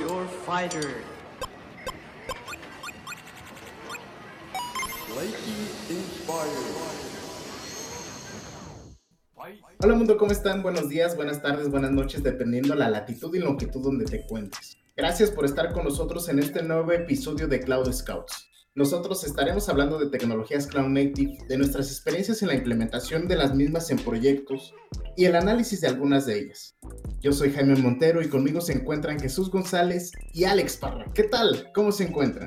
your fighter. Hola mundo, ¿cómo están? Buenos días, buenas tardes, buenas noches, dependiendo la latitud y longitud donde te encuentres. Gracias por estar con nosotros en este nuevo episodio de Cloud Scouts. Nosotros estaremos hablando de tecnologías Cloud Native, de nuestras experiencias en la implementación de las mismas en proyectos y el análisis de algunas de ellas. Yo soy Jaime Montero y conmigo se encuentran Jesús González y Alex Parra. ¿Qué tal? ¿Cómo se encuentran?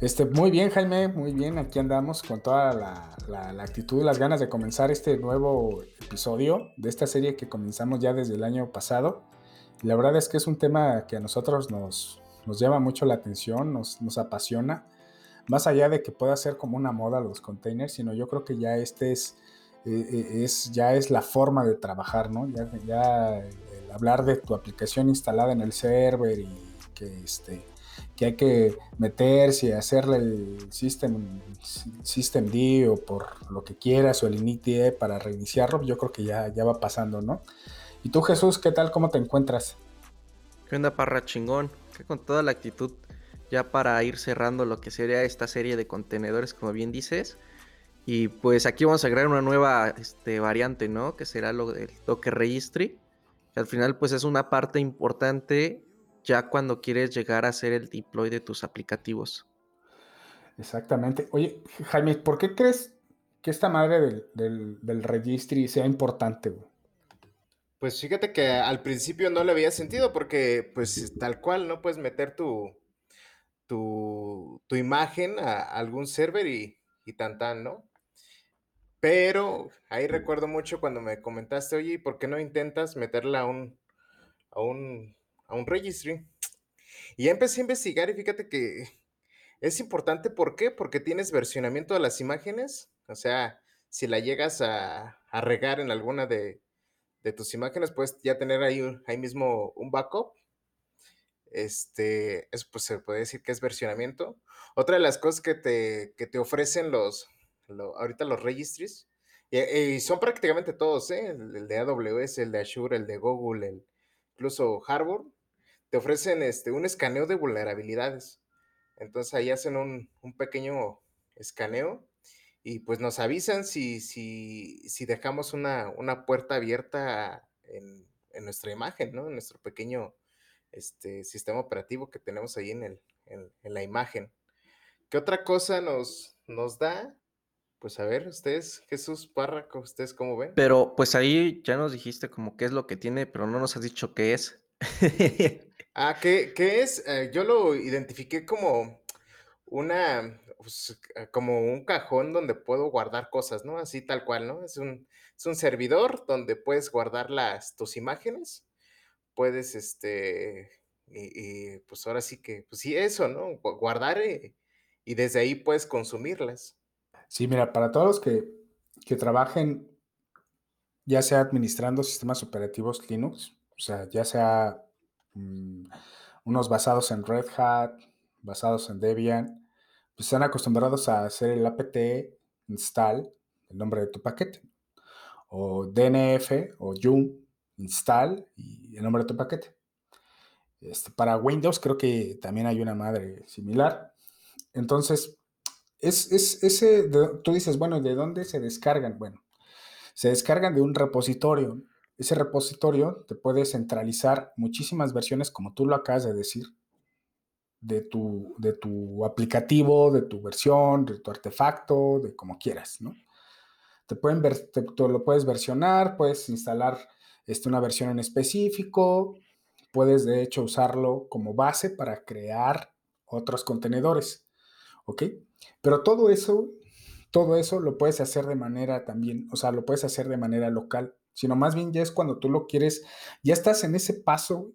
Este, muy bien, Jaime, muy bien. Aquí andamos con toda la, actitud y las ganas de comenzar este nuevo episodio de esta serie que comenzamos ya desde el año pasado. la verdad es que es un tema que a nosotros nos, nos llama mucho la atención, nos, nos apasiona más allá de que pueda ser como una moda los containers, sino yo creo que ya este es, eh, eh, es ya es la forma de trabajar, ¿no? Ya, hablar de tu aplicación instalada en el server y que este que hay que meterse y hacerle el system, system D o por lo que quieras o el init para reiniciarlo, yo creo que ya, ya va pasando, ¿no? Y tú Jesús, ¿qué tal? ¿Cómo te encuentras? ¿Qué onda, parra chingón? Que con toda la actitud ya para ir cerrando lo que sería esta serie de contenedores, como bien dices. Y pues aquí vamos a agregar una nueva este, variante, ¿no? Que será lo del Docker Registry. Que al final pues es una parte importante ya cuando quieres llegar a hacer el deploy de tus aplicativos. Exactamente. Oye, Jaime, ¿por qué crees que esta madre del, registry sea importante? Pues fíjate que al principio no le había sentido porque pues tal cual no puedes meter tu, tu, imagen a, algún server y, y tan tan, ¿no? Pero ahí recuerdo mucho cuando me comentaste, oye, ¿por qué no intentas meterla a un, a un, a un registry? Y ya empecé a investigar y fíjate que es importante, ¿por qué? Porque tienes versionamiento de las imágenes, o sea, si la llegas a, a regar en alguna de, de, tus imágenes, puedes ya tener ahí, ahí mismo un backup este, eso pues se puede decir que es versionamiento. Otra de las cosas que te, te ofrecen los, ahorita los registries, y, son prácticamente todos, ¿eh? el, de AWS, el de Azure, el de Google, el, incluso Harvard, te ofrecen este, un escaneo de vulnerabilidades. Entonces ahí hacen un, pequeño escaneo y pues nos avisan si, si, si dejamos una, una, puerta abierta en, en, nuestra imagen, ¿no? En nuestro pequeño este sistema operativo que tenemos ahí en, el, en, la imagen. ¿Qué otra cosa nos, nos da? Pues a ver, ustedes, Jesús Párraco, ¿ustedes cómo ven? Pero pues ahí ya nos dijiste como qué es lo que tiene, pero no nos has dicho qué es. ah, ¿qué, qué es? Eh, yo lo identifiqué como una, pues, eh, como un cajón donde puedo guardar cosas, ¿no? Así tal cual, ¿no? Es un, es un servidor donde puedes guardar las, tus imágenes puedes, este, y, pues ahora sí que, pues sí, eso, ¿no? Guardar eh, y desde ahí puedes consumirlas. Sí, mira, para todos los que, que trabajen, ya sea administrando sistemas operativos Linux, o sea, ya sea mm, unos basados en Red Hat, basados en Debian, pues están acostumbrados a hacer el apt install, el nombre de tu paquete, o DNF o yum install y el nombre de tu paquete. Este, para Windows creo que también hay una madre similar. Entonces, es, ese, tú dices, bueno, ¿de dónde se descargan? Bueno, se descargan de un repositorio. Ese repositorio te puede centralizar muchísimas versiones, como tú lo acabas de decir, de tu, de tu aplicativo, de tu versión, de tu artefacto, de como quieras, ¿no? Te pueden te, lo puedes versionar, puedes instalar este, una versión en específico. Puedes de hecho usarlo como base para crear otros contenedores. ¿Ok? Pero todo eso, todo eso lo puedes hacer de manera también, o sea, lo puedes hacer de manera local, sino más bien ya es cuando tú lo quieres, ya estás en ese paso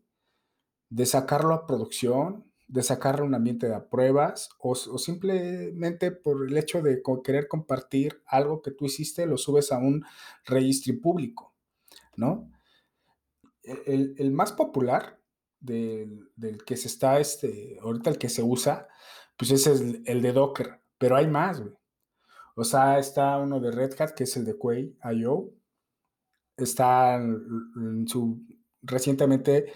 de sacarlo a producción, de sacarlo a un ambiente de pruebas o, o, simplemente por el hecho de querer compartir algo que tú hiciste, lo subes a un registro público, ¿no? El, más popular del, que se está, este, ahorita el que se usa, pues es el, de Docker, pero hay más, güey. O sea, está uno de Red Hat, que es el de Quay.io. Está en su, recientemente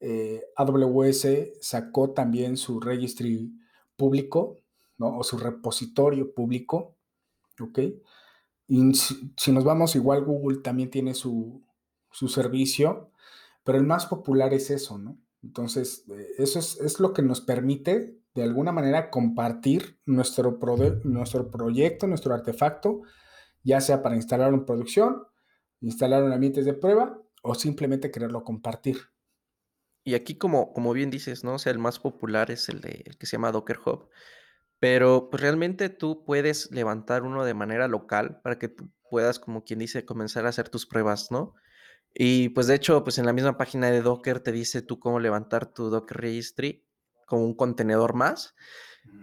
eh, AWS sacó también su registry público, ¿no? O su repositorio público, ¿ok? Y si, nos vamos, igual Google también tiene su, su, servicio, pero el más popular es eso, ¿no? Entonces, eh, eso es, es, lo que nos permite, de alguna manera, compartir nuestro, nuestro proyecto, nuestro artefacto, ya sea para instalarlo en producción, instalarlo en ambientes de prueba o simplemente quererlo compartir. Y aquí, como, como bien dices, ¿no? O sea, el más popular es el, de, que se llama Docker Hub. Pero pues, realmente tú puedes levantar uno de manera local para que tú puedas, como quien dice, comenzar a hacer tus pruebas, ¿no? Y pues de hecho, pues en la misma página de Docker te dice tú cómo levantar tu Docker Registry con un contenedor más.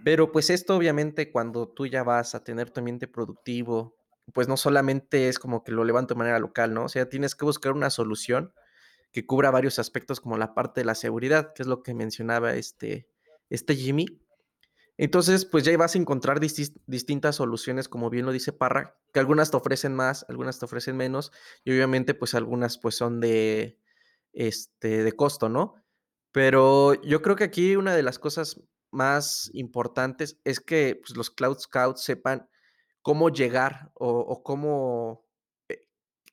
Pero pues esto obviamente cuando tú ya vas a tener tu ambiente productivo, pues no solamente es como que lo levanto de manera local, ¿no? O sea, tienes que buscar una solución que cubra varios aspectos como la parte de la seguridad, que es lo que mencionaba este, este Jimmy. Entonces, pues ya vas a encontrar distintas soluciones, como bien lo dice Parra, que algunas te ofrecen más, algunas te ofrecen menos, y obviamente, pues algunas pues son de, este, de costo, ¿no? Pero yo creo que aquí una de las cosas más importantes es que pues, los Cloud Scouts sepan cómo llegar o, o cómo, eh,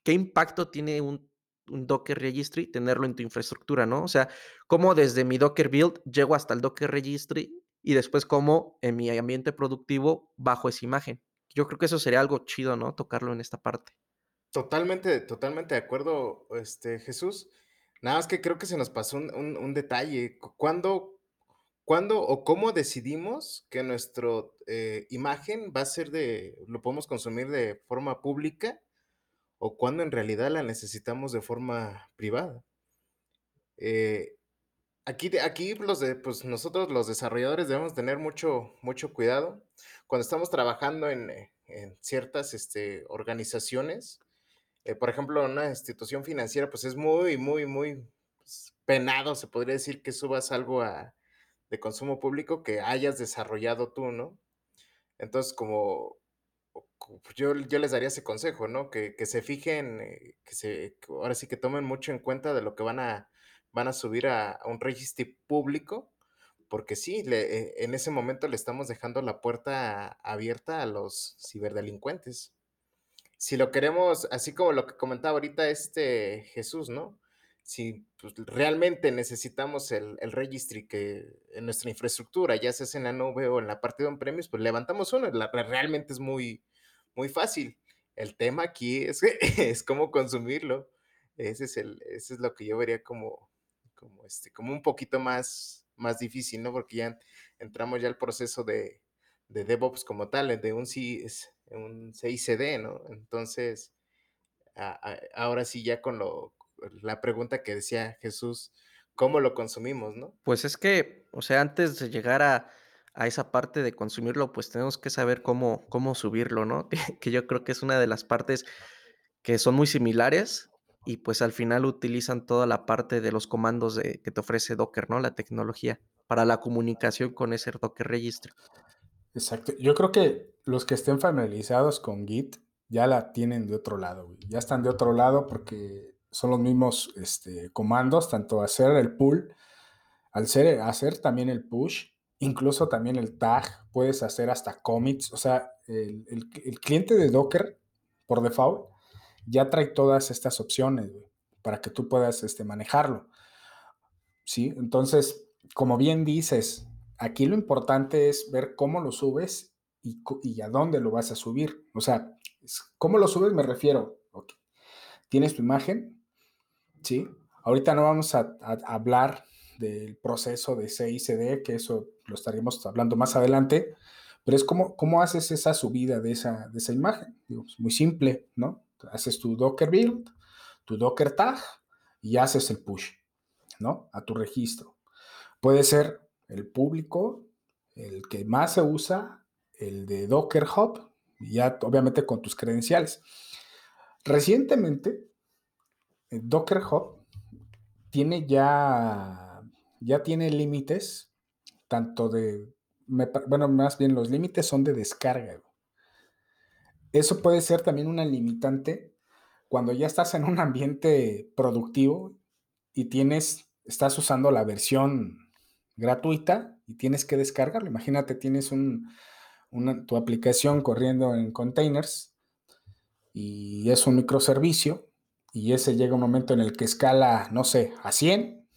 qué impacto tiene un un Docker Registry, tenerlo en tu infraestructura, ¿no? O sea, cómo desde mi Docker build llego hasta el Docker Registry y después cómo en mi ambiente productivo bajo esa imagen. Yo creo que eso sería algo chido, ¿no? Tocarlo en esta parte. Totalmente, totalmente de acuerdo, este, Jesús. Nada más que creo que se nos pasó un, detalle. ¿Cuándo, ¿Cuándo, o cómo decidimos que nuestra eh, imagen va a ser de, lo podemos consumir de forma pública o cuando en realidad la necesitamos de forma privada. Eh, aquí, aquí los de, pues nosotros los desarrolladores debemos tener mucho, mucho cuidado cuando estamos trabajando en, eh, ciertas este, organizaciones. Eh, por ejemplo, una institución financiera, pues es muy, muy, muy pues, penado, se podría decir, que subas algo de consumo público que hayas desarrollado tú, ¿no? Entonces, como, pues, yo, yo les daría ese consejo, ¿no? Que, se fijen, eh, que se, ahora sí que tomen mucho en cuenta de lo que van a, van a subir a, un registro público, porque sí, eh, en ese momento le estamos dejando la puerta abierta a los ciberdelincuentes. Si lo queremos, así como lo que comentaba ahorita este Jesús, ¿no? Si pues, realmente necesitamos el, el registry que en nuestra infraestructura, ya sea en la nube o en la parte de on-premise, pues levantamos uno. realmente es muy, muy fácil. El tema aquí es, es cómo consumirlo. Ese es, el, ese es lo que yo vería como, como, este, como un poquito más, más difícil, ¿no? Porque ya entramos ya al proceso de, de DevOps como tal, de un, un CICD, ¿no? Entonces, ahora sí ya con lo, la pregunta que decía Jesús, ¿cómo lo consumimos, no? Pues es que, o sea, antes de llegar a, a esa parte de consumirlo, pues tenemos que saber cómo, cómo subirlo, ¿no? que yo creo que es una de las partes que son muy similares y pues al final utilizan toda la parte de los comandos de, que te ofrece Docker, ¿no? La tecnología para la comunicación con ese Docker Registry. Exacto. Yo creo que los que estén familiarizados con Git ya la tienen de otro lado, ya están de otro lado porque son los mismos este, comandos, tanto hacer el pull, al ser, hacer también el push Incluso también el tag, puedes hacer hasta commits. O sea, el, cliente de Docker, por default, ya trae todas estas opciones para que tú puedas este, manejarlo. ¿Sí? Entonces, como bien dices, aquí lo importante es ver cómo lo subes y, a dónde lo vas a subir. O sea, ¿cómo lo subes? Me refiero, tienes tu imagen, ¿sí? Ahorita no vamos a hablar del proceso de CICD, que eso lo estaríamos hablando más adelante, pero es como, cómo haces esa subida de esa, de esa imagen. muy simple, ¿no? Haces tu Docker build, tu Docker tag y haces el push, ¿no? A tu registro. Puede ser el público, el que más se usa, el de Docker Hub, ya obviamente con tus credenciales. Recientemente, el Docker Hub tiene ya ya tiene límites, tanto de, bueno, más bien los límites son de descarga. Eso puede ser también una limitante cuando ya estás en un ambiente productivo y tienes estás usando la versión gratuita y tienes que descargarlo. Imagínate, tienes un, tu aplicación corriendo en containers y es un microservicio y ese llega un momento en el que escala, no sé, a 100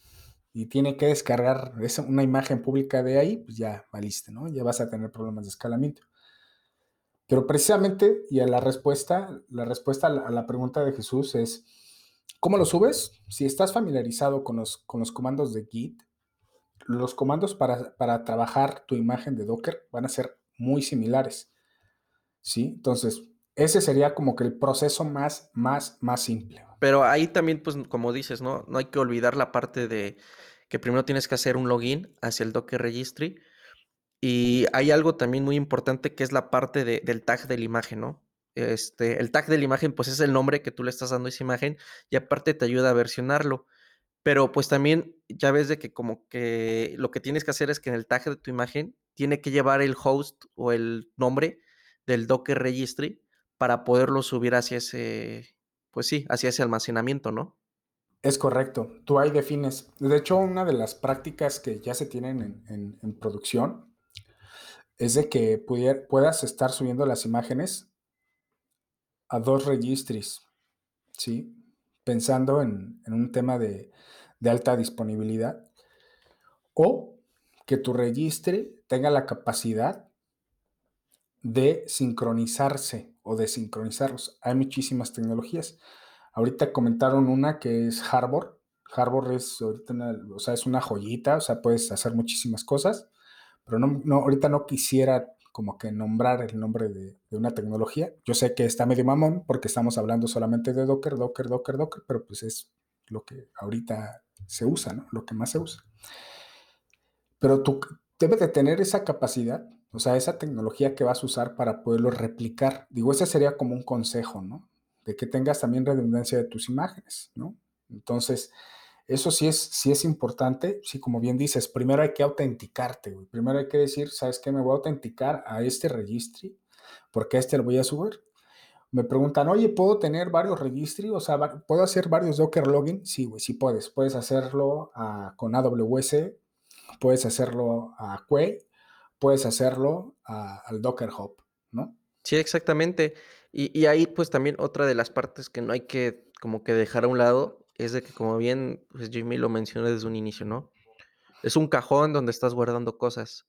y tiene que descargar una imagen pública de ahí, pues ya valiste, ¿no? Ya vas a tener problemas de escalamiento. Pero precisamente, y a la respuesta, la respuesta a la, pregunta de Jesús es, ¿cómo lo subes? Si estás familiarizado con los, con los comandos de Git, los comandos para, para trabajar tu imagen de Docker van a ser muy similares. ¿Sí? Entonces, ese sería como que el proceso más, más, más simple. Pero ahí también, pues, como dices, ¿no? No hay que olvidar la parte de que primero tienes que hacer un login hacia el Docker Registry. Y hay algo también muy importante que es la parte del tag de la imagen, ¿no? Este, el tag de la imagen, pues es el nombre que tú le estás dando a esa imagen y aparte te ayuda a versionarlo. Pero pues también ya ves de que como que lo que tienes que hacer es que en el tag de tu imagen tiene que llevar el host o el nombre del Docker Registry para poderlo subir hacia ese, pues sí, hacia ese almacenamiento, ¿no? Es correcto, tú ahí defines. De hecho, una de las prácticas que ya se tienen en, producción es de que puedas estar subiendo las imágenes a dos registries, ¿sí? Pensando en, un tema de, de alta disponibilidad. O que tu registry tenga la capacidad de sincronizarse o de sincronizarlos. Hay muchísimas tecnologías. Ahorita comentaron una que es Harbor. Harbor es ahorita una, o sea, es una joyita, o sea, puedes hacer muchísimas cosas, pero no, ahorita no quisiera como que nombrar el nombre de, de, una tecnología. Yo sé que está medio mamón porque estamos hablando solamente de Docker, Docker, Docker, Docker, pero pues es lo que ahorita se usa, ¿no? Lo que más se usa. Pero tú debes de tener esa capacidad, o sea, esa tecnología que vas a usar para poderlo replicar. Digo, ese sería como un consejo, ¿no? De que tengas también redundancia de tus imágenes, ¿no? Entonces, eso sí es, sí es importante. Sí, como bien dices, primero hay que autenticarte, güey. Primero hay que decir, ¿sabes qué? Me voy a autenticar a este registry porque a este lo voy a subir. Me preguntan, oye, ¿puedo tener varios registry? O sea, ¿puedo hacer varios Docker login? Sí, güey, sí puedes. Puedes hacerlo ah, con AWS, puedes hacerlo a Quay, puedes hacerlo al Docker Hub, ¿no? Sí, exactamente. Y, ahí pues también otra de las partes que no hay que como que dejar a un lado es de que como bien pues Jimmy lo mencionó desde un inicio, ¿no? Es un cajón donde estás guardando cosas.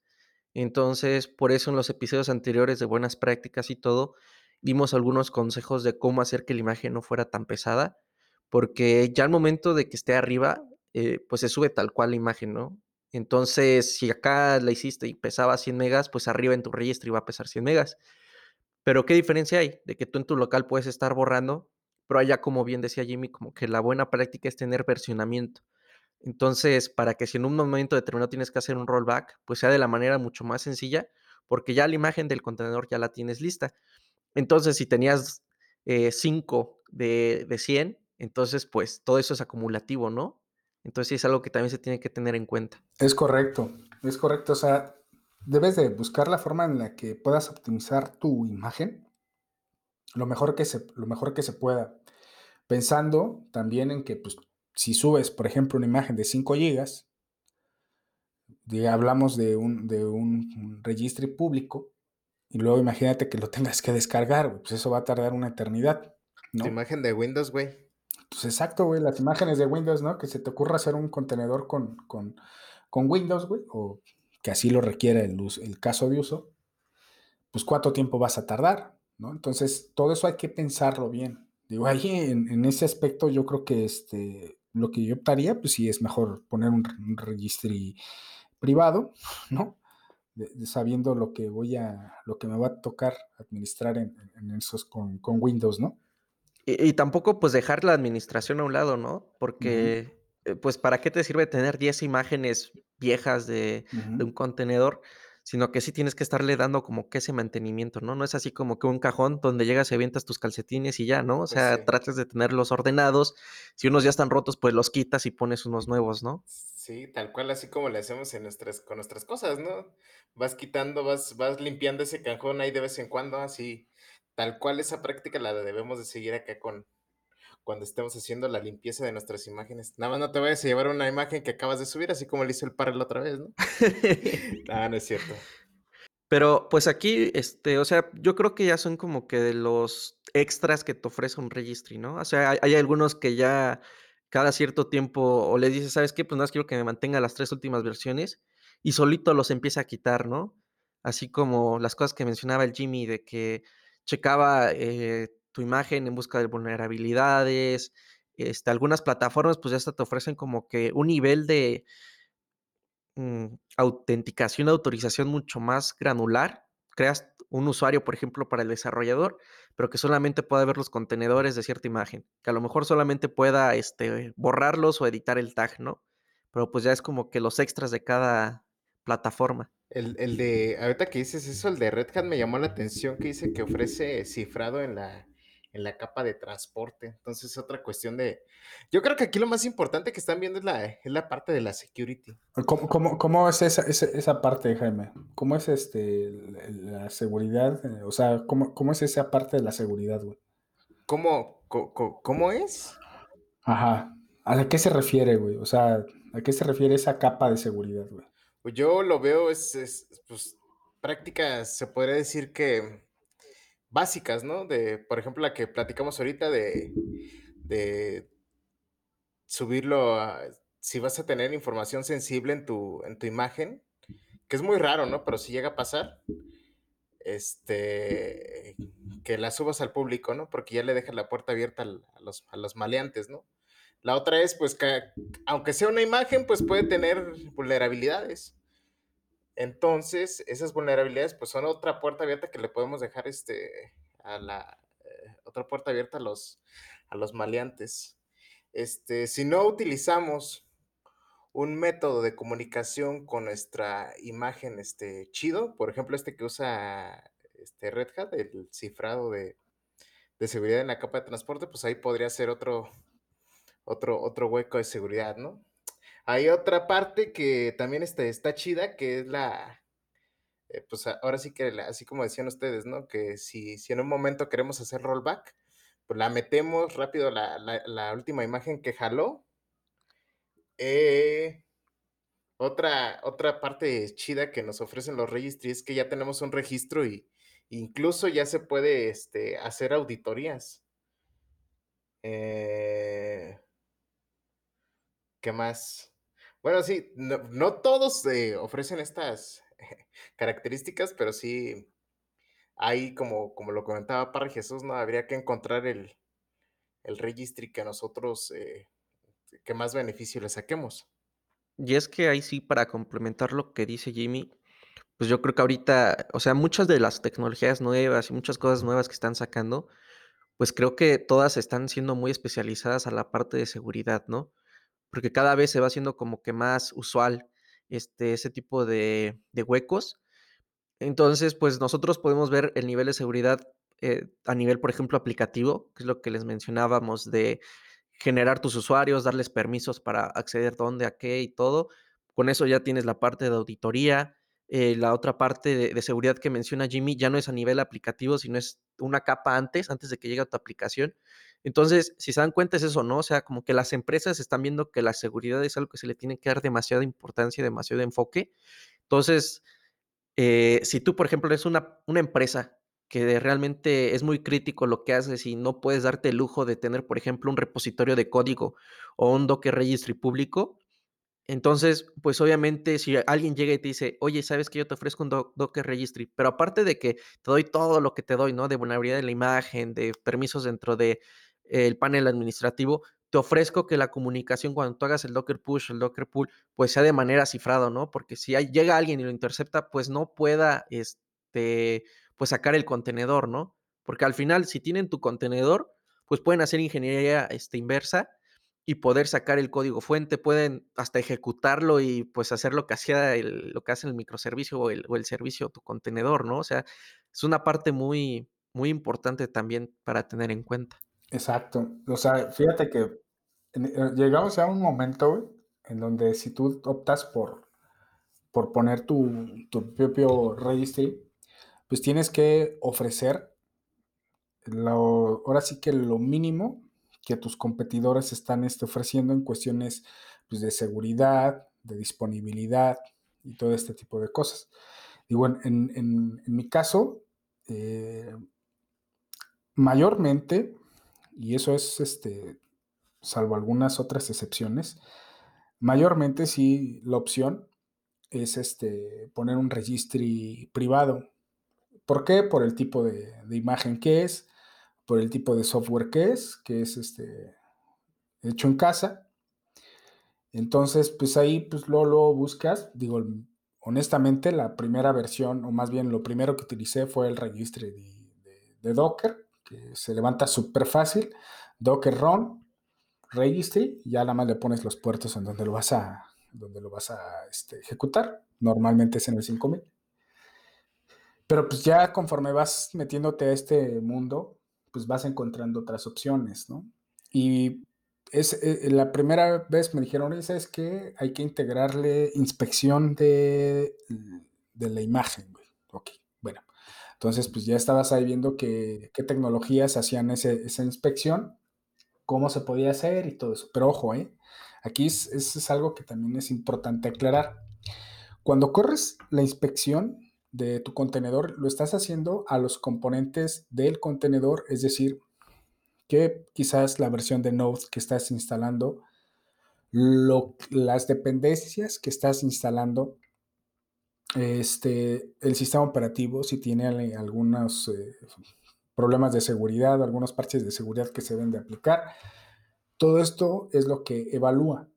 Entonces, por eso en los episodios anteriores de buenas prácticas y todo, dimos algunos consejos de cómo hacer que la imagen no fuera tan pesada, porque ya al momento de que esté arriba, eh, pues se sube tal cual la imagen, ¿no? Entonces, si acá la hiciste y pesaba 100 megas, pues arriba en tu registro iba a pesar 100 megas. Pero ¿qué diferencia hay? De que tú en tu local puedes estar borrando, pero allá, como bien decía Jimmy, como que la buena práctica es tener versionamiento. Entonces, para que si en un momento determinado tienes que hacer un rollback, pues sea de la manera mucho más sencilla, porque ya la imagen del contenedor ya la tienes lista. Entonces, si tenías 5 eh, de, de 100, entonces, pues todo eso es acumulativo, ¿no? Entonces es algo que también se tiene que tener en cuenta. Es correcto, es correcto. O sea, debes de buscar la forma en la que puedas optimizar tu imagen lo mejor que se, lo mejor que se pueda. Pensando también en que pues, si subes, por ejemplo, una imagen de 5 gigas, hablamos de un, de un registro público, y luego imagínate que lo tengas que descargar, pues eso va a tardar una eternidad. ¿no? imagen de Windows, güey. Pues exacto, güey, las imágenes de Windows, ¿no? Que se te ocurra hacer un contenedor con, con, Windows, güey, o que así lo requiera el, el caso de uso, pues cuánto tiempo vas a tardar, ¿no? Entonces, todo eso hay que pensarlo bien. Digo, ahí en, ese aspecto yo creo que este, lo que yo optaría, pues sí es mejor poner un, registro privado, ¿no? sabiendo lo que voy a, lo que me va a tocar administrar en, esos con, con Windows, ¿no? Y, tampoco pues dejar la administración a un lado, ¿no? Porque eh, pues para qué te sirve tener 10 imágenes viejas de, un contenedor, sino que sí tienes que estarle dando como que ese mantenimiento, ¿no? No es así como que un cajón donde llegas y avientas tus calcetines y ya, ¿no? O pues sea, tratas de tenerlos ordenados. Si unos ya están rotos, pues los quitas y pones unos nuevos, ¿no? Sí, tal cual así como le hacemos en nuestras, con nuestras cosas, ¿no? Vas quitando, vas, vas limpiando ese cajón ahí de vez en cuando, así tal cual esa práctica la debemos de seguir acá con, cuando estemos haciendo la limpieza de nuestras imágenes. Nada más no te vayas a llevar una imagen que acabas de subir, así como le hizo el par la otra vez, ¿no? ah, no es cierto. Pero pues aquí, este, o sea, yo creo que ya son como que de los extras que te ofrece un registry, ¿no? O sea, hay, hay algunos que ya cada cierto tiempo o le dices, ¿sabes qué? Pues nada más quiero que me mantenga las tres últimas versiones y solito los empieza a quitar, ¿no? Así como las cosas que mencionaba el Jimmy de que checaba eh, tu imagen en busca de vulnerabilidades. Este, algunas plataformas pues ya hasta te ofrecen como que un nivel de mm, autenticación, autorización mucho más granular. Creas un usuario, por ejemplo, para el desarrollador, pero que solamente pueda ver los contenedores de cierta imagen, que a lo mejor solamente pueda este, borrarlos o editar el tag, ¿no? Pero pues ya es como que los extras de cada plataforma. El, el de, ahorita que dices eso, el de Red Hat me llamó la atención que dice que ofrece cifrado en la, en la capa de transporte. Entonces, otra cuestión de. Yo creo que aquí lo más importante que están viendo es la, es la parte de la security. ¿Cómo, cómo, cómo es esa, esa, esa, parte, Jaime? ¿Cómo es este la seguridad? O sea, ¿cómo, cómo es esa parte de la seguridad, güey? ¿Cómo, cómo, ¿Cómo es? Ajá. ¿A qué se refiere, güey? O sea, ¿a qué se refiere esa capa de seguridad, güey? Pues yo lo veo, es, es pues, prácticas, se podría decir que básicas, ¿no? De, por ejemplo, la que platicamos ahorita de, de subirlo si vas a tener información sensible en tu, en tu imagen, que es muy raro, ¿no? Pero si llega a pasar, este, que la subas al público, ¿no? Porque ya le dejas la puerta abierta a los, a los maleantes, ¿no? La otra es, pues, que aunque sea una imagen, pues puede tener vulnerabilidades. Entonces, esas vulnerabilidades, pues, son otra puerta abierta que le podemos dejar, este, a la, eh, otra puerta abierta a los, a los maleantes. Este, si no utilizamos un método de comunicación con nuestra imagen, este, chido, por ejemplo, este que usa este Red Hat, el cifrado de, de seguridad en la capa de transporte, pues ahí podría ser otro, otro, otro hueco de seguridad, ¿no? Hay otra parte que también está, está chida, que es la, eh, pues ahora sí que, así como decían ustedes, ¿no? Que si, si en un momento queremos hacer rollback, pues la metemos rápido la, la, última imagen que jaló. Eh, otra, otra parte chida que nos ofrecen los registries es que ya tenemos un registro y incluso ya se puede este, hacer auditorías. Eh, ¿Qué más? Bueno, sí, no, no todos ofrecen estas características, pero sí hay, como, como lo comentaba Parra Jesús, ¿no? Habría que encontrar el, el que nosotros, eh, que más beneficio le saquemos. Y es que ahí sí, para complementar lo que dice Jimmy, pues yo creo que ahorita, o sea, muchas de las tecnologías nuevas y muchas cosas nuevas que están sacando, pues creo que todas están siendo muy especializadas a la parte de seguridad, ¿no? Porque cada vez se va haciendo como que más usual este, ese tipo de, de huecos. Entonces, pues nosotros podemos ver el nivel de seguridad eh, a nivel, por ejemplo, aplicativo, que es lo que les mencionábamos de generar tus usuarios, darles permisos para acceder dónde, a qué y todo. Con eso ya tienes la parte de auditoría. Eh, la otra parte de, de, seguridad que menciona Jimmy ya no es a nivel aplicativo, sino es una capa antes, antes de que llegue a tu aplicación. Entonces, si se dan cuenta es eso, ¿no? O sea, como que las empresas están viendo que la seguridad es algo que se le tiene que dar demasiada importancia, demasiado enfoque. Entonces, eh, si tú, por ejemplo, eres una, una empresa que realmente es muy crítico lo que haces y no puedes darte el lujo de tener, por ejemplo, un repositorio de código o un Docker Registry público, entonces, pues obviamente si alguien llega y te dice, oye, ¿sabes que yo te ofrezco un Docker Registry? Pero aparte de que te doy todo lo que te doy, ¿no? De vulnerabilidad de la imagen, de permisos dentro de el panel administrativo, te ofrezco que la comunicación cuando tú hagas el Docker Push, el Docker Pull, pues sea de manera cifrado, ¿no? Porque si hay, llega alguien y lo intercepta, pues no pueda, este, pues sacar el contenedor, ¿no? Porque al final, si tienen tu contenedor, pues pueden hacer ingeniería este, inversa y poder sacar el código fuente, pueden hasta ejecutarlo y pues hacer lo que hacía el, lo que hace el microservicio o el, o el servicio, tu contenedor, ¿no? O sea, es una parte muy, muy importante también para tener en cuenta. Exacto. O sea, fíjate que eh, llegamos a un momento en donde si tú optas por, por poner tu, tu propio registry, pues tienes que ofrecer lo, ahora sí que lo mínimo que tus competidores están este, ofreciendo en cuestiones pues, de seguridad, de disponibilidad y todo este tipo de cosas. Y bueno, en, en, mi caso, eh, mayormente, y eso es este, salvo algunas otras excepciones, mayormente sí la opción es este, poner un registry privado. ¿Por qué? Por el tipo de, imagen que es, por el tipo de software que es, que es este, hecho en casa. Entonces, pues ahí pues lo buscas. Digo, honestamente, la primera versión, o más bien lo primero que utilicé fue el registry de, Docker, se levanta súper fácil. Docker Run, registry, ya nada más le pones los puertos en donde lo vas a, donde lo vas a este, ejecutar. Normalmente es en el 5000. Pero pues ya conforme vas metiéndote a este mundo, pues vas encontrando otras opciones, ¿no? Y es, eh, la primera vez me dijeron, ¿sabes que Hay que integrarle inspección de, de la imagen, güey. Ok. Entonces, pues ya estabas ahí viendo qué tecnologías hacían esa inspección, cómo se podía hacer y todo eso. Pero ojo, ¿eh? Aquí es, es algo que también es importante aclarar. Cuando corres la inspección de tu contenedor, lo estás haciendo a los componentes del contenedor, es decir, que quizás la versión de Node que estás instalando, las dependencias que estás instalando, este, el sistema operativo, si tiene algunos eh, problemas de seguridad, algunos parches de seguridad que se deben de aplicar, todo esto es lo que evalúa.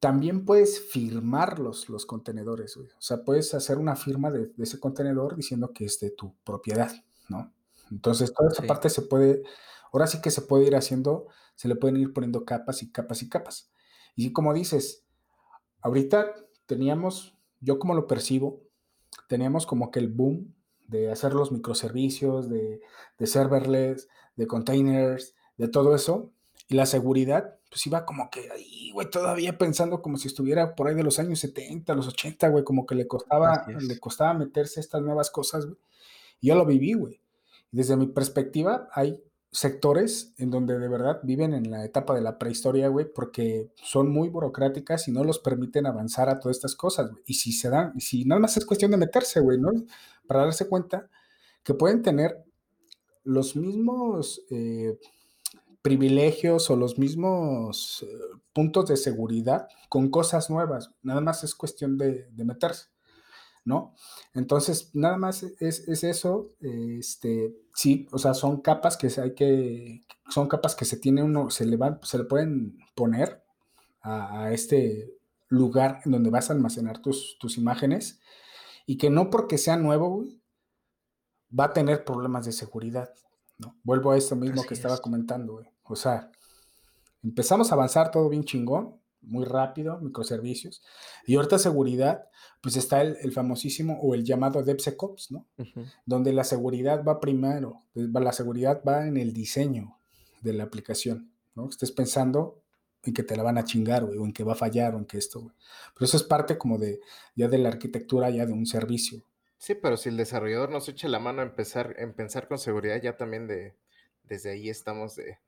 También puedes firmar los, contenedores, O sea, puedes hacer una firma de, ese contenedor diciendo que es de tu propiedad, ¿no? Entonces, toda esa parte se puede, ahora sí que se puede ir haciendo, se le pueden ir poniendo capas y capas y capas. Y como dices, ahorita teníamos, yo como lo percibo, teníamos como que el boom de hacer los microservicios, de, de serverless, de containers, de todo eso, y la seguridad, pues iba como que ahí, güey, todavía pensando como si estuviera por ahí de los años 70, los 80, güey, como que le costaba, le costaba meterse estas nuevas cosas, güey. Yo lo viví, güey. Desde mi perspectiva, hay sectores en donde de verdad viven en la etapa de la prehistoria, güey, porque son muy burocráticas y no los permiten avanzar a todas estas cosas. Y si se dan, si nada más es cuestión de meterse, güey, ¿no? Para darse cuenta que pueden tener los mismos eh, privilegios o los mismos eh, puntos de seguridad con cosas nuevas. Nada más es cuestión de, meterse, ¿no? Entonces, nada más es, eso. Este, sí, o sea, son capas que hay que, son capas que se tiene uno, se le, van, se le pueden poner a, este lugar en donde vas a almacenar tus, tus imágenes y que no porque sea nuevo, va a tener problemas de seguridad. Vuelvo a esto mismo que estaba comentando, O sea, empezamos a avanzar todo bien chingón, muy rápido, microservicios. Y ahorita seguridad, pues está el, famosísimo o el llamado DevSecOps, ¿no? Donde la seguridad va primero, la seguridad va en el diseño de la aplicación, ¿no? Estés pensando en que te la van a chingar, o en que va a fallar, o en que esto, güey. Pero eso es parte como de, ya de la arquitectura, ya de un servicio. Sí, pero si el desarrollador nos echa la mano a empezar, en pensar con seguridad, ya también de, desde ahí estamos de,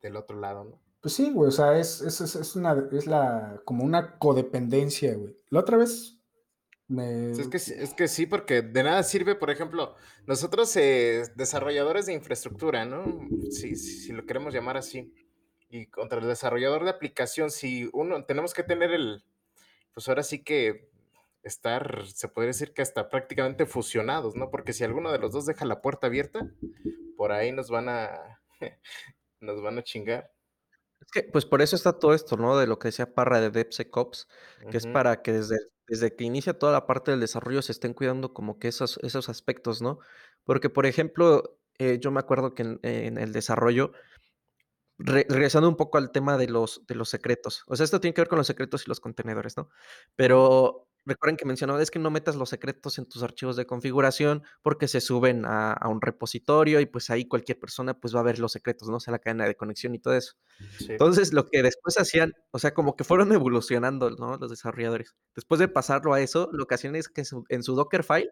del otro lado, ¿no? Pues sí, güey, o sea, es, es, es, una, es la, como una codependencia, güey. La otra vez me... Es que, es que sí, porque de nada sirve, por ejemplo, nosotros eh, desarrolladores de infraestructura, ¿no? Si, si, lo queremos llamar así. Y contra el desarrollador de aplicación, si uno, tenemos que tener el, pues ahora sí que estar, se podría decir que hasta prácticamente fusionados, ¿no? Porque si alguno de los dos deja la puerta abierta, por ahí nos van a, nos van a chingar. Es que, pues por eso está todo esto, ¿no? De lo que decía Parra de DevSecOps, que es para que desde, desde que inicia toda la parte del desarrollo se estén cuidando como que esos, esos aspectos, ¿no? Porque, por ejemplo, eh, yo me acuerdo que en, el desarrollo, regresando un poco al tema de los, de los secretos, o sea, esto tiene que ver con los secretos y los contenedores, ¿no? Pero Recuerden que mencionaba, es que no metas los secretos en tus archivos de configuración porque se suben a, un repositorio y pues ahí cualquier persona pues va a ver los secretos, ¿no? O sea, la cadena de conexión y todo eso. Entonces, lo que después hacían, o sea, como que fueron evolucionando, ¿no? Los desarrolladores. Después de pasarlo a eso, lo que hacían es que en su Dockerfile,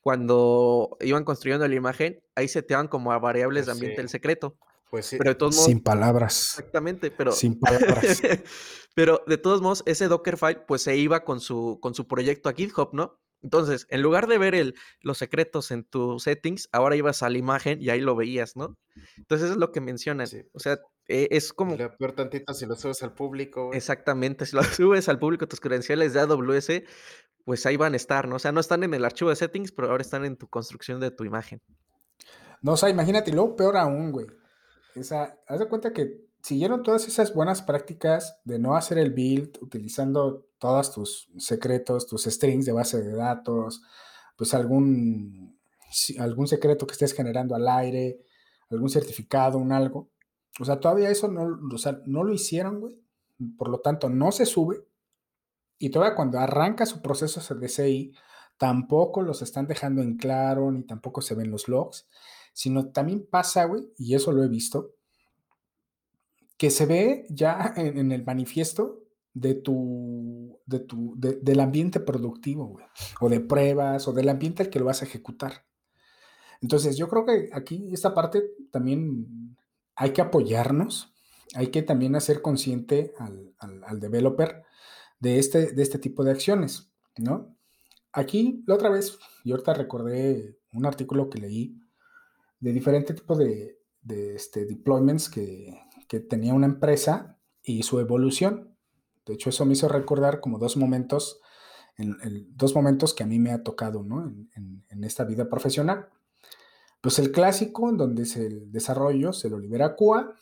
cuando iban construyendo la imagen, ahí seteaban como a variables de ambiente el secreto. Pues sí. Pero de todos modos, Sin palabras. exactamente, pero, Sin palabras. pero de todos modos, ese Dockerfile pues se iba con su, con su proyecto a GitHub, ¿no? Entonces, en lugar de ver el, los secretos en tus settings, ahora ibas a la imagen y ahí lo veías, ¿no? Entonces, eso es lo que mencionan. Sí, O sea, e- es como lo peor tantito si lo subes al público, güey. exactamente, si lo subes al público tus credenciales de AWS, pues ahí van a estar, ¿no? O sea, no están en el archivo de settings, pero ahora están en tu construcción de tu imagen. No, o sea, imagínate, y luego peor aún, güey. O sea, haz de cuenta que siguieron todas esas buenas prácticas de no hacer el build utilizando todos tus secretos, tus strings de base de datos, pues algún, algún secreto que estés generando al aire, algún certificado, un algo. O sea, todavía eso no, o sea, no lo hicieron, güey. Por lo tanto, no se sube. Y todavía cuando arranca su proceso de CI, tampoco los están dejando en claro, ni tampoco se ven los logs, sino también pasa, güey, y eso lo he visto, que se ve ya en, el manifiesto de tu, de tu, de- del ambiente productivo, güey, o de pruebas, o del ambiente al que lo vas a ejecutar. Entonces, yo creo que aquí esta parte también hay que apoyarnos, hay que también hacer consciente al, al- al developer de este, de este tipo de acciones, ¿no? Aquí, la otra vez, y ahorita recordé un artículo que leí de diferente tipo de, de, este, deployments que, que tenía una empresa y su evolución. De hecho, eso me hizo recordar como dos momentos, en, en dos momentos que a mí me ha tocado, ¿no? En, en- esta vida profesional. Pues el clásico, en donde es el desarrollo, se lo libera a QA,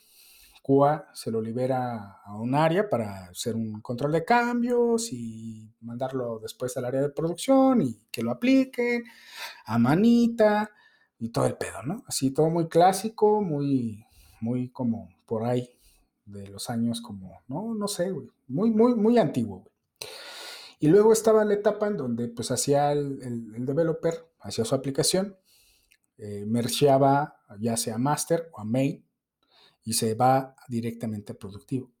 QA se lo libera a un área para hacer un control de cambios y mandarlo después al área de producción y que lo apliquen a manita y todo el pedo, ¿no? Así todo muy clásico, muy, muy como por ahí de los años como, no, no sé, güey, muy, muy, muy antiguo, güey. Y luego estaba la etapa en donde pues hacía el, el- el developer, hacía su aplicación, eh, mergeaba ya sea master o a main y se va directamente a productivo.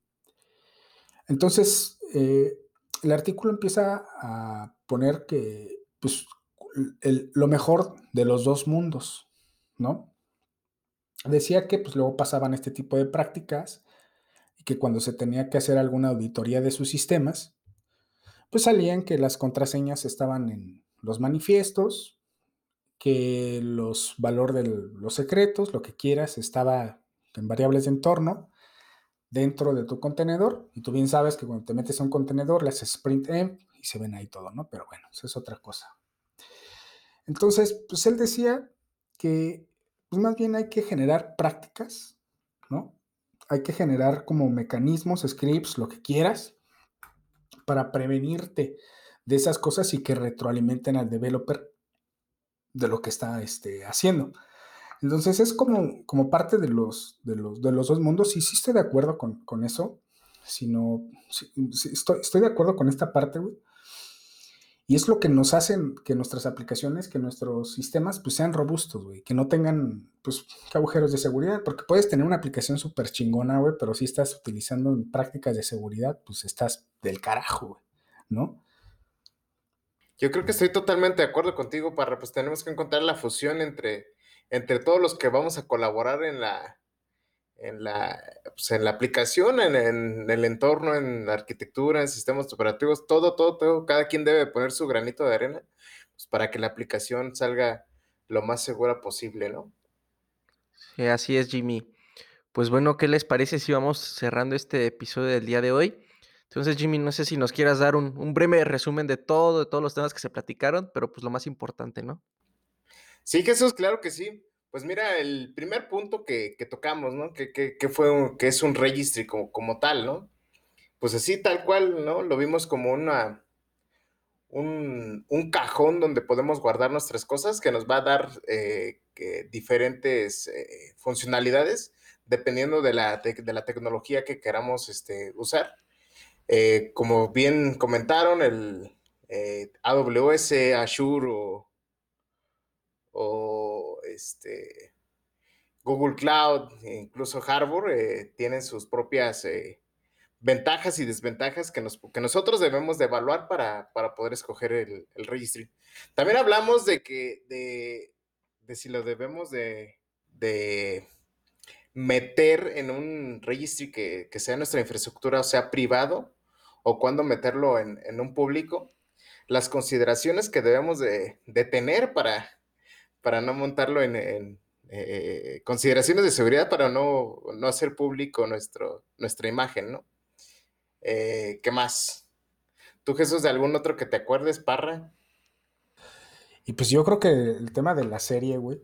Entonces, eh, el artículo empieza a poner que pues, lo mejor de los dos mundos, ¿no? Decía que pues luego pasaban este tipo de prácticas y que cuando se tenía que hacer alguna auditoría de sus sistemas, pues salían que las contraseñas estaban en los manifiestos, que los valor de los secretos, lo que quieras, estaba en variables de entorno dentro de tu contenedor. Y tú bien sabes que cuando te metes a un contenedor, le haces sprint env y se ven ahí todo, ¿no? Pero bueno, eso es otra cosa. Entonces, pues él decía que pues más bien hay que generar prácticas, ¿no? Hay que generar como mecanismos, scripts, lo que quieras, para prevenirte de esas cosas y que retroalimenten al developer de lo que está este, haciendo. Entonces es como, como parte de los, de, los, de los dos mundos y sí estoy de acuerdo con, con eso, sino, sí, sí, estoy, estoy de acuerdo con esta parte, güey. Y es lo que nos hacen que nuestras aplicaciones, que nuestros sistemas, pues sean robustos, güey. Que no tengan, pues, agujeros de seguridad. Porque puedes tener una aplicación súper chingona, güey, pero si estás utilizando prácticas de seguridad, pues estás del carajo, güey, ¿no? Yo creo que estoy totalmente de acuerdo contigo, Parra. Pues tenemos que encontrar la fusión entre, entre todos los que vamos a colaborar en la, en la, pues en la aplicación, en, en, el entorno, en la arquitectura, en sistemas operativos, todo, todo, todo. Cada quien debe poner su granito de arena pues, para que la aplicación salga lo más segura posible, ¿no? Sí, así es, Jimmy. Pues bueno, ¿qué les parece si vamos cerrando este episodio del día de hoy? Entonces, Jimmy, no sé si nos quieras dar un, un, breve resumen de todo, de todos los temas que se platicaron, pero pues lo más importante, ¿no? Sí, Jesús, claro que sí. Pues mira, el primer punto que, tocamos, ¿no? Que, que, fue un, que es un registry como, como tal, ¿no? Pues así, tal cual, ¿no? Lo vimos como una, un, un cajón donde podemos guardar nuestras cosas que nos va a dar eh, diferentes eh, funcionalidades dependiendo de la, la, tecnología que queramos este, usar. Eh, como bien comentaron, el AWS, Azure o este, Google Cloud, incluso Harbor, eh, tienen sus propias eh, ventajas y desventajas que, nos, que, nosotros debemos de evaluar para, para poder escoger el, el, registry. También hablamos de que de, de si lo debemos de, de meter en un registry que, sea nuestra infraestructura, o sea, privado, o cuándo meterlo en, un público, las consideraciones que debemos de, tener para, para no montarlo en, eh, consideraciones de seguridad para no, hacer público nuestro, nuestra imagen, ¿no? Eh, ¿Qué más? ¿Tú, Jesús, de algún otro que te acuerdes, Parra? Y pues yo creo que el tema de la serie, güey,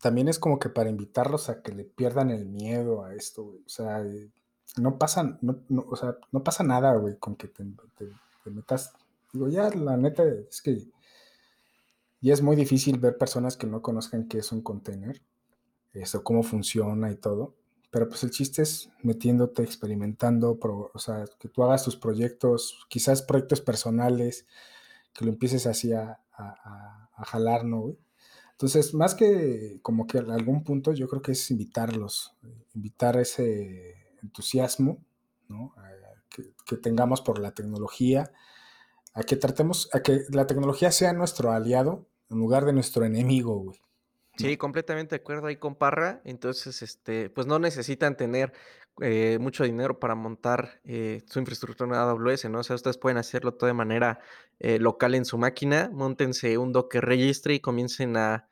también es como que para invitarlos a que le pierdan el miedo a esto, güey. O sea, eh, no pasa, no, o sea, no pasa nada, güey, con que te, metas. Digo, ya, la neta, es que ya es muy difícil ver personas que no conozcan qué es un container, eso, cómo funciona y todo. Pero pues el chiste es metiéndote, experimentando, o sea, que tú hagas tus proyectos, quizás proyectos personales, que lo empieces así a, a, jalar, ¿no? Entonces, más que como que algún punto, yo creo que es invitarlos, invitar ese entusiasmo, ¿no? que, tengamos por la tecnología, a que tratemos, a que la tecnología sea nuestro aliado en lugar de nuestro enemigo, güey. Sí, completamente de acuerdo ahí con Parra. Entonces, este, pues no necesitan tener eh, mucho dinero para montar eh, su infraestructura en AWS, ¿no? O sea, ustedes pueden hacerlo todo de manera eh, local en su máquina, montense un Docker Registry y comiencen a,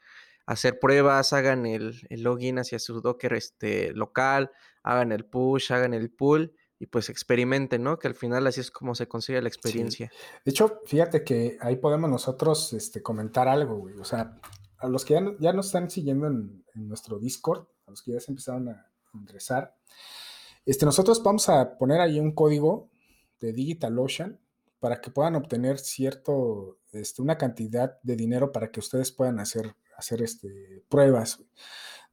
hacer pruebas, hagan el, login hacia su Docker este, local, hagan el push, hagan el pull y pues experimenten, ¿no? Que al final así es como se consigue la experiencia. De hecho, fíjate que ahí podemos nosotros este, comentar algo, güey. O sea, a los que ya, ya nos están siguiendo en, nuestro Discord, a los que ya se empezaron a ingresar, este, nosotros vamos a poner ahí un código de DigitalOcean para que puedan obtener cierto, este, una cantidad de dinero para que ustedes puedan hacer, hacer este, pruebas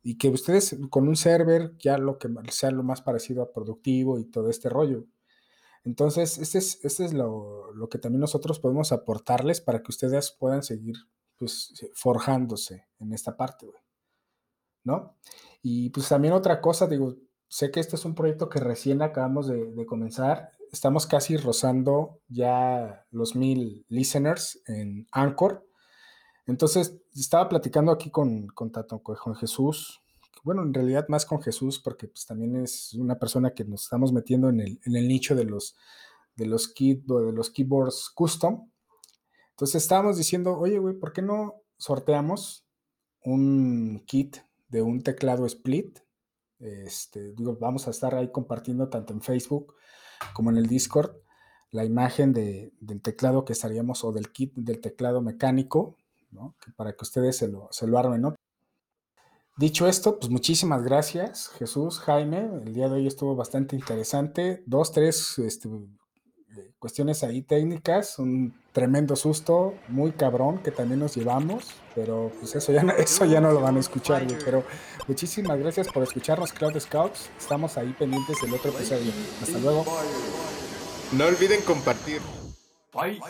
y que ustedes con un server ya lo que sea lo más parecido a productivo y todo este rollo. Entonces, este es, este es lo, lo, que también nosotros podemos aportarles para que ustedes puedan seguir pues forjándose en esta parte. ¿No? Y pues también otra cosa, digo, sé que este es un proyecto que recién acabamos de, comenzar. Estamos casi rozando ya los mil listeners en Anchor. Entonces, estaba platicando aquí con, con, con Jesús, bueno, en realidad más con Jesús, porque pues también es una persona que nos estamos metiendo en el, nicho de los, de los, de los keyboards custom. Entonces estábamos diciendo, oye, güey, ¿por qué no sorteamos un kit de un teclado split? Este, digo, vamos a estar ahí compartiendo tanto en Facebook como en el Discord la imagen del teclado que estaríamos, o del kit del teclado mecánico, ¿no? para que ustedes se lo, se lo armen, ¿no? Dicho esto, pues muchísimas gracias, Jesús, Jaime. El día de hoy estuvo bastante interesante. Dos, tres este, cuestiones ahí técnicas, un tremendo susto, muy cabrón que también nos llevamos, pero pues eso ya no, eso ya no lo van a escuchar, Pero muchísimas gracias por escucharnos, Cloud Scouts. Estamos ahí pendientes del otro episodio. Hasta luego. No olviden compartir. Bye.